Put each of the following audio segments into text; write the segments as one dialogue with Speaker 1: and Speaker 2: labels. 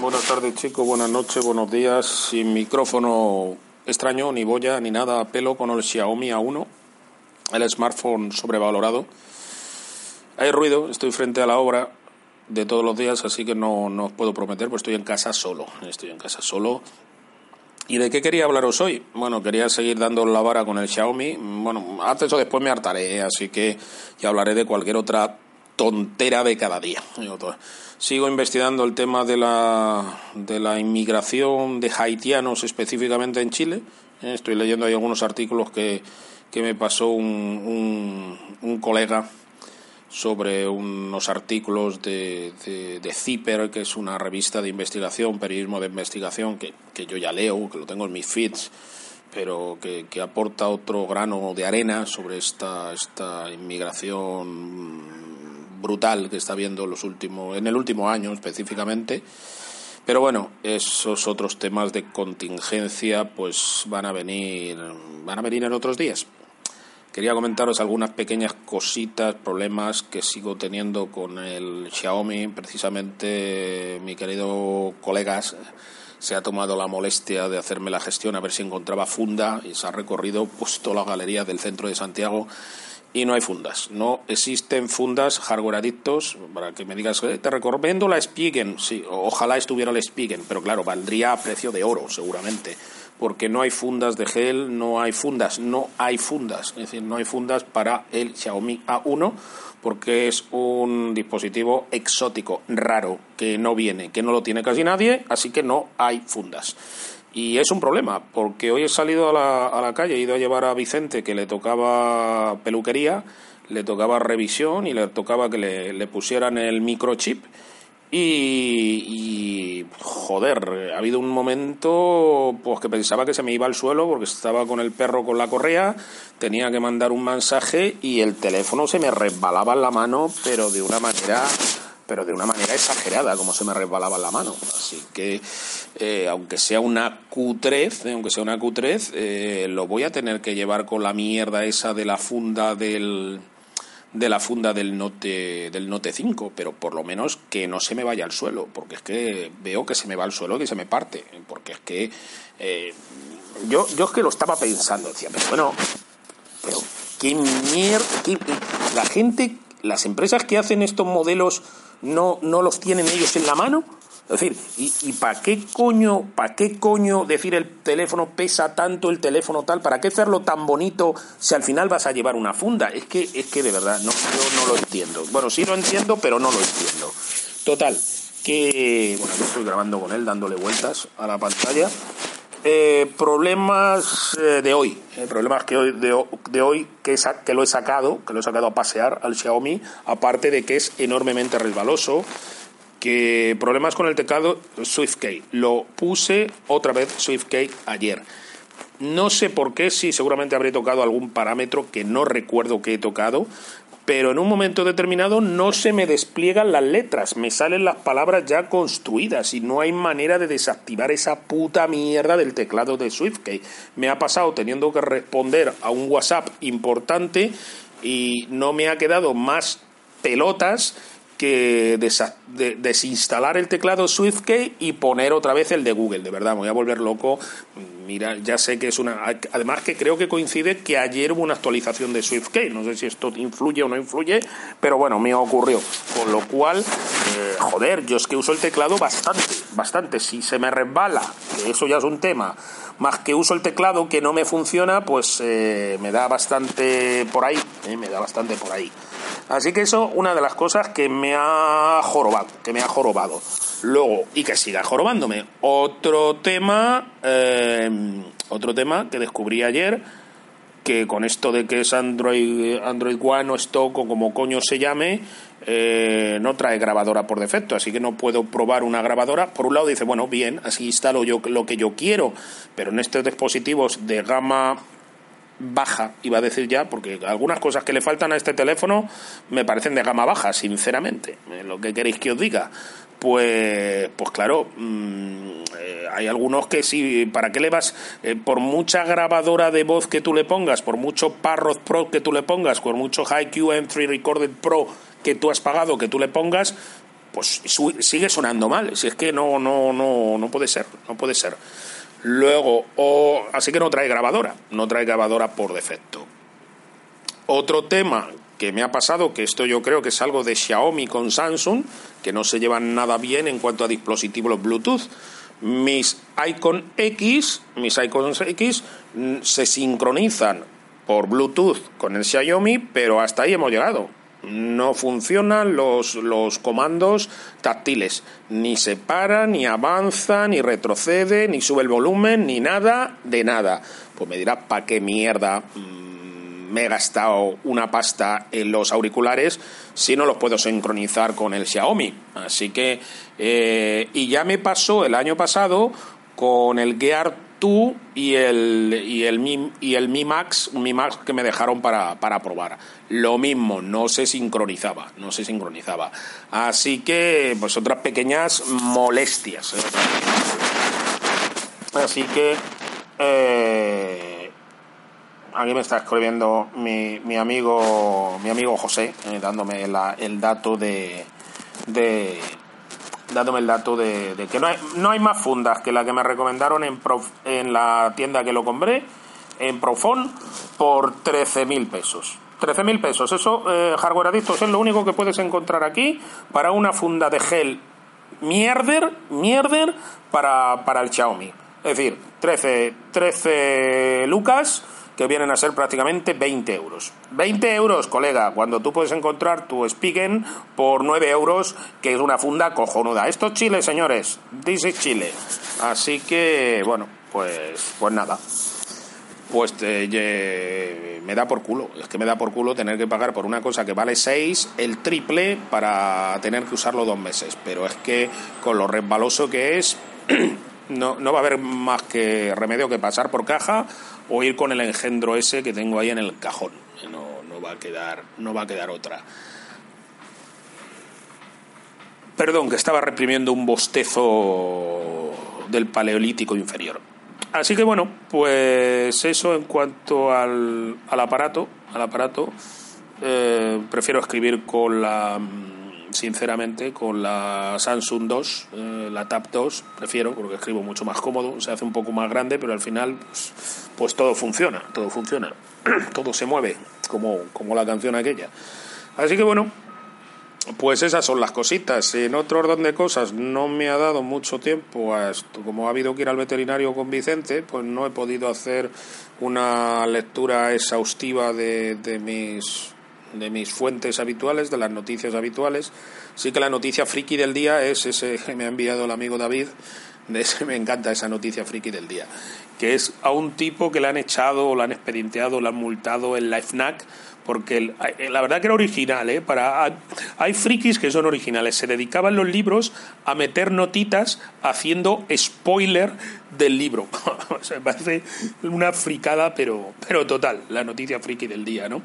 Speaker 1: Buenas tardes, chicos. Buenas noches, buenos días. Sin micrófono extraño, ni boya, ni nada, pelo con el Xiaomi A1, el smartphone sobrevalorado. Hay ruido, estoy frente a la obra de todos los días, así que no, no os puedo prometer, pues estoy en casa solo. Estoy en casa solo. ¿Y de qué quería hablaros hoy? Bueno, quería seguir dando la vara con el Xiaomi. Bueno, antes o después me hartaré, así que ya hablaré de cualquier otra tontera de cada día. Sigo investigando el tema de la, de la inmigración de haitianos específicamente en Chile. Eh, estoy leyendo ahí algunos artículos que, que me pasó un, un, colega sobre unos artículos de, de, de, Zipper, que es una revista de investigación, periodismo de investigación, que, que yo ya leo, que lo tengo en mis feeds, pero que, que aporta otro grano de arena sobre esta, esta inmigración brutal que está viendo los últimos, en el último año específicamente. Pero bueno, esos otros temas de contingencia pues van a venir, van a venir en otros días. Quería comentaros algunas pequeñas cositas, problemas que sigo teniendo con el Xiaomi. Precisamente mi querido colegas se ha tomado la molestia de hacerme la gestión a ver si encontraba funda y se ha recorrido pues toda la galería del centro de Santiago y no hay fundas. No existen fundas hardware adictos para que me digas, eh, te recomiendo la Spigen. Sí, ojalá estuviera la Spigen, pero claro, valdría a precio de oro seguramente, porque no hay fundas de gel, no hay fundas, no hay fundas. Es decir, no hay fundas para el Xiaomi A1 porque es un dispositivo exótico, raro, que no viene, que no lo tiene casi nadie, así que no hay fundas. Y es un problema, porque hoy he salido a la, a la calle, he ido a llevar a Vicente, que le tocaba peluquería, le tocaba revisión y le tocaba que le, le pusieran el microchip. Y, y, joder, ha habido un momento pues que pensaba que se me iba al suelo porque estaba con el perro con la correa, tenía que mandar un mensaje y el teléfono se me resbalaba en la mano, pero de una manera pero de una manera exagerada, como se me resbalaba la mano. Así que, eh, aunque sea una cutrez, eh, aunque sea una cutrez, eh, lo voy a tener que llevar con la mierda esa de la funda del de la funda del Note del Note 5, pero por lo menos que no se me vaya al suelo, porque es que veo que se me va al suelo que se me parte, porque es que yo yo es que lo estaba pensando, decía, pero bueno, pero qué mierda, la gente, las empresas que hacen estos modelos no, no los tienen ellos en la mano? Es decir, ¿y, y para qué coño, para qué coño decir el teléfono pesa tanto, el teléfono tal? ¿Para qué hacerlo tan bonito si al final vas a llevar una funda? Es que, es que de verdad, no, yo no lo entiendo. Bueno, sí lo entiendo, pero no lo entiendo. Total, que, bueno, yo estoy grabando con él, dándole vueltas a la pantalla. Eh, problemas eh, de hoy, eh, problemas que hoy, de, de hoy que, que, lo he sacado, que lo he sacado a pasear al Xiaomi, aparte de que es enormemente resbaloso, que problemas con el teclado SwiftKey. Lo puse otra vez SwiftKey ayer. No sé por qué, si seguramente habré tocado algún parámetro que no recuerdo que he tocado, pero en un momento determinado no se me despliegan las letras, me salen las palabras ya construidas y no hay manera de desactivar esa puta mierda del teclado de SwiftKey. Me ha pasado teniendo que responder a un WhatsApp importante y no me ha quedado más pelotas que desinstalar el teclado SwiftKey y poner otra vez el de Google. De verdad, me voy a volver loco. Mira, ya sé que es una. Además, que creo que coincide que ayer hubo una actualización de SwiftKey. No sé si esto influye o no influye, pero bueno, me ocurrió. Con lo cual, eh, joder, yo es que uso el teclado bastante, bastante. Si se me resbala, que eso ya es un tema, más que uso el teclado que no me funciona, pues eh, me da bastante por ahí. Eh, me da bastante por ahí. Así que eso, una de las cosas que me ha jorobado, que me ha jorobado. Luego, y que siga jorobándome. Otro tema, eh, otro tema que descubrí ayer, que con esto de que es Android, Android One o Stock o como coño se llame, eh, no trae grabadora por defecto, así que no puedo probar una grabadora. Por un lado dice, bueno, bien, así instalo yo lo que yo quiero, pero en estos dispositivos de gama baja, iba a decir ya, porque algunas cosas que le faltan a este teléfono me parecen de gama baja, sinceramente. Eh, lo que queréis que os diga. Pues, pues claro, mm, eh, hay algunos que sí, ¿para qué le vas? Eh, por mucha grabadora de voz que tú le pongas, por mucho Parrot Pro que tú le pongas, por mucho HiQ M3 Recorded Pro que tú has pagado, que tú le pongas, pues sigue sonando mal. Si es que no, no, no, no puede ser, no puede ser. Luego, o, así que no trae grabadora, no trae grabadora por defecto. Otro tema que me ha pasado, que esto yo creo que es algo de Xiaomi con Samsung, que no se llevan nada bien en cuanto a dispositivos Bluetooth. Mis Icon X, mis Icon X mm, se sincronizan por Bluetooth con el Xiaomi, pero hasta ahí hemos llegado. No funcionan los, los comandos táctiles. Ni se para, ni avanza, ni retrocede, ni sube el volumen, ni nada de nada. Pues me dirá, ¿para qué mierda mm, me he gastado una pasta en los auriculares si no los puedo sincronizar con el Xiaomi? Así que, eh, y ya me pasó el año pasado con el Gear tú y el, y el, Mi, y el Mi Max, un Mi Max que me dejaron para, para probar. Lo mismo, no se sincronizaba, no se sincronizaba. Así que, pues otras pequeñas molestias. ¿eh? Así que, eh, aquí me está escribiendo mi, mi amigo mi amigo José, eh, dándome el dato de, de dándome el dato de, que no hay, no hay más fundas que la que me recomendaron en, en la tienda que lo compré, en Profon, por 13.000 pesos. 13.000 pesos. Eso, eh, hardware adictos, es lo único que puedes encontrar aquí para una funda de gel mierder, mierder para, para el Xiaomi. Es decir, 13, 13 lucas que vienen a ser prácticamente 20 euros. 20 euros, colega, cuando tú puedes encontrar tu Spigen por 9 euros, que es una funda cojonuda. Esto es Chile, señores. This is Chile. Así que, bueno, pues, pues nada. Pues eh, me da por culo. Es que me da por culo tener que pagar por una cosa que vale 6, el triple, para tener que usarlo dos meses. Pero es que con lo resbaloso que es, no, no va a haber más que remedio que pasar por caja o ir con el engendro ese que tengo ahí en el cajón. No, no, va, a quedar, no va a quedar otra. Perdón, que estaba reprimiendo un bostezo del paleolítico inferior. Así que bueno, pues eso en cuanto al, al aparato. Al aparato eh, prefiero escribir con la sinceramente, con la Samsung 2, eh, la Tab 2, prefiero, porque escribo mucho más cómodo, se hace un poco más grande, pero al final, pues, pues todo funciona, todo funciona, todo se mueve, como, como la canción aquella. Así que bueno, pues esas son las cositas. En otro orden de cosas, no me ha dado mucho tiempo a esto. Como ha habido que ir al veterinario con Vicente, pues no he podido hacer una lectura exhaustiva de, de mis de mis fuentes habituales, de las noticias habituales. Sí que la noticia friki del día es ese que me ha enviado el amigo David, de ese me encanta esa noticia friki del día, que es a un tipo que le han echado, o le han expedienteado, le han multado en la FNAC, porque eh, la verdad que era original, ¿eh? Para, hay frikis que son originales, se dedicaban los libros a meter notitas haciendo spoiler del libro. me parece una fricada, pero, pero total, la noticia friki del día, ¿no?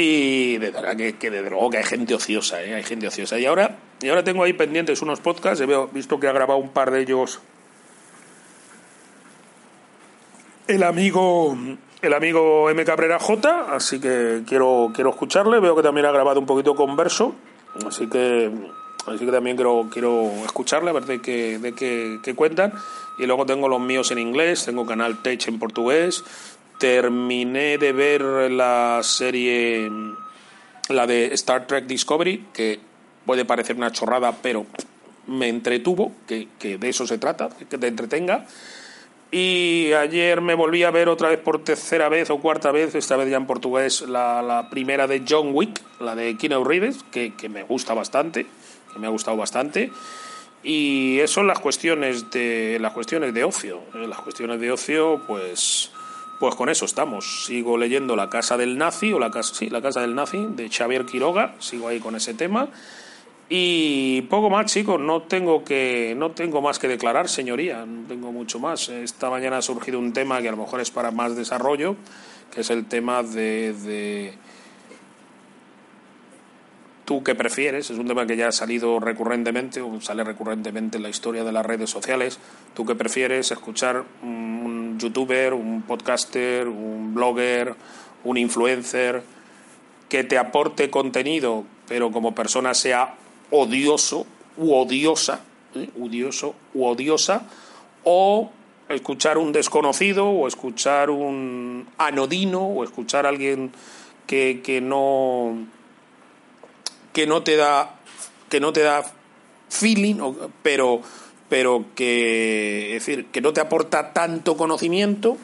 Speaker 1: Y de verdad que, que de luego que hay gente ociosa, ¿eh? hay gente ociosa. Y ahora, y ahora tengo ahí pendientes unos podcasts, he visto que ha grabado un par de ellos el amigo el amigo M. Cabrera J, así que quiero, quiero escucharle. Veo que también ha grabado un poquito con verso, así que, así que también quiero, quiero escucharle, a ver de qué, de qué, qué cuentan. Y luego tengo los míos en inglés, tengo canal Tech en portugués, terminé de ver la serie, la de Star Trek Discovery, que puede parecer una chorrada, pero me entretuvo, que, de eso se trata, que te entretenga. Y ayer me volví a ver otra vez por tercera vez o cuarta vez, esta vez ya en portugués, la, primera de John Wick, la de Keanu Reeves, que, que me gusta bastante, que me ha gustado bastante. Y eso son las cuestiones de las cuestiones de ocio. Las cuestiones de ocio, pues pues con eso estamos. Sigo leyendo La Casa del Nazi, o la casa, sí, La Casa del Nazi, de Xavier Quiroga, sigo ahí con ese tema. Y poco más, chicos, no tengo que no tengo más que declarar, señoría, no tengo mucho más. Esta mañana ha surgido un tema que a lo mejor es para más desarrollo, que es el tema de, de tú qué prefieres, es un tema que ya ha salido recurrentemente o sale recurrentemente en la historia de las redes sociales. Tú qué prefieres escuchar youtuber, un podcaster, un blogger, un influencer que te aporte contenido, pero como persona sea odioso u odiosa, ¿eh? odioso u odiosa, o escuchar un desconocido, o escuchar un anodino, o escuchar a alguien que, que no que no te da que no te da feeling, pero pero que es decir que no te aporta tanto conocimiento,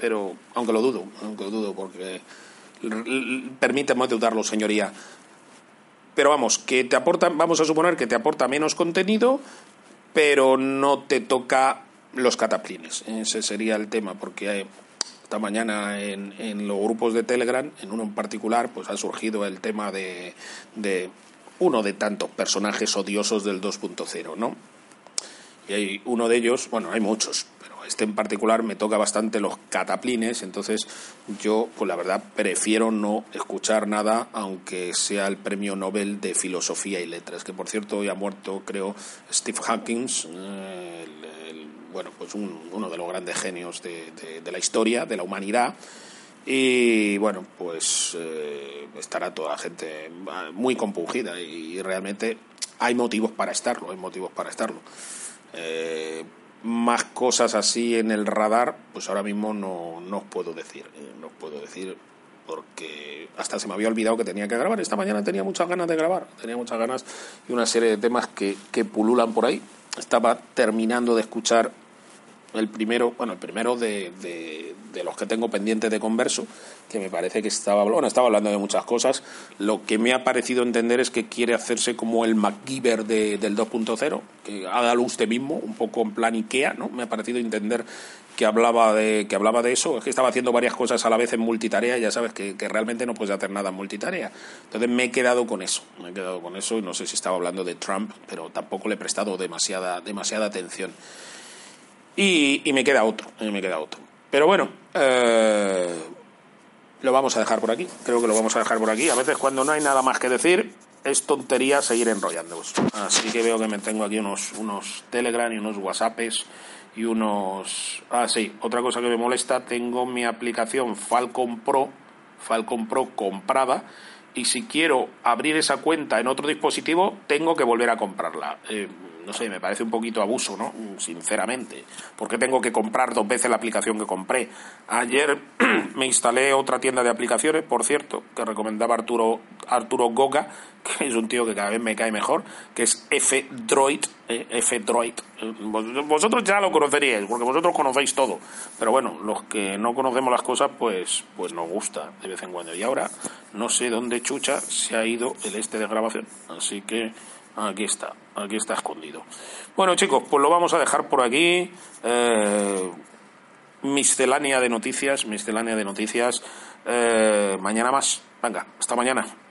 Speaker 1: pero aunque lo dudo, aunque lo dudo porque permíteme dudarlo, señoría. Pero vamos, que te aporta, vamos a suponer que te aporta menos contenido, pero no te toca los cataplines. Ese sería el tema, porque esta mañana en, en, los grupos de Telegram, en uno en particular, pues ha surgido el tema de, de uno de tantos personajes odiosos del 2.0, ¿no? Y hay uno de ellos, bueno, hay muchos, pero este en particular me toca bastante los cataplines, entonces yo, pues la verdad, prefiero no escuchar nada, aunque sea el premio Nobel de Filosofía y Letras, que por cierto hoy ha muerto, creo, Steve Hawking, eh, bueno, pues uno de los grandes genios de, la historia, de la humanidad. Y bueno, pues eh, estará toda la gente muy compungida y realmente hay motivos para estarlo, hay motivos para estarlo. Eh, más cosas así en el radar, pues ahora mismo no, no os puedo decir. Eh, no os puedo decir porque hasta se me había olvidado que tenía que grabar. Esta mañana tenía muchas ganas de grabar, tenía muchas ganas y una serie de temas que, que pululan por ahí. Estaba terminando de escuchar el primero, bueno, el primero de, de, los que tengo pendientes de converso, que me parece que estaba, bueno, estaba hablando de muchas cosas. Lo que me ha parecido entender es que quiere hacerse como el MacGyver de, del 2.0, que ha dado usted mismo, un poco en plan Ikea, ¿no? Me ha parecido entender que hablaba de que hablaba de eso, es que estaba haciendo varias cosas a la vez en multitarea, ya sabes que, que realmente no puedes hacer nada en multitarea. Entonces me he quedado con eso, me he quedado con eso y no sé si estaba hablando de Trump, pero tampoco le he prestado demasiada demasiada atención. Y, me queda otro, me queda otro. Pero bueno, eh, lo vamos a dejar por aquí. Creo que lo vamos a dejar por aquí. A veces cuando no hay nada más que decir, es tontería seguir enrollándoos. Así que veo que me tengo aquí unos, unos Telegram y unos WhatsApps y unos... Ah, sí, otra cosa que me molesta, tengo mi aplicación Falcon Pro, Falcon Pro comprada, y si quiero abrir esa cuenta en otro dispositivo, tengo que volver a comprarla. Eh, no sé, me parece un poquito abuso, ¿no? Sinceramente. ¿Por qué tengo que comprar dos veces la aplicación que compré? Ayer me instalé otra tienda de aplicaciones, por cierto, que recomendaba Arturo, Arturo Goga, que es un tío que cada vez me cae mejor, que es F-Droid. Eh, F-Droid. Vosotros ya lo conoceríais, porque vosotros conocéis todo. Pero bueno, los que no conocemos las cosas, pues, pues nos gusta de vez en cuando. Y ahora no sé dónde chucha se ha ido el este de grabación. Así que Aquí está, aquí está escondido. Bueno, chicos, pues lo vamos a dejar por aquí. Eh, miscelánea de noticias, miscelánea de noticias. Eh, mañana más. Venga, hasta mañana.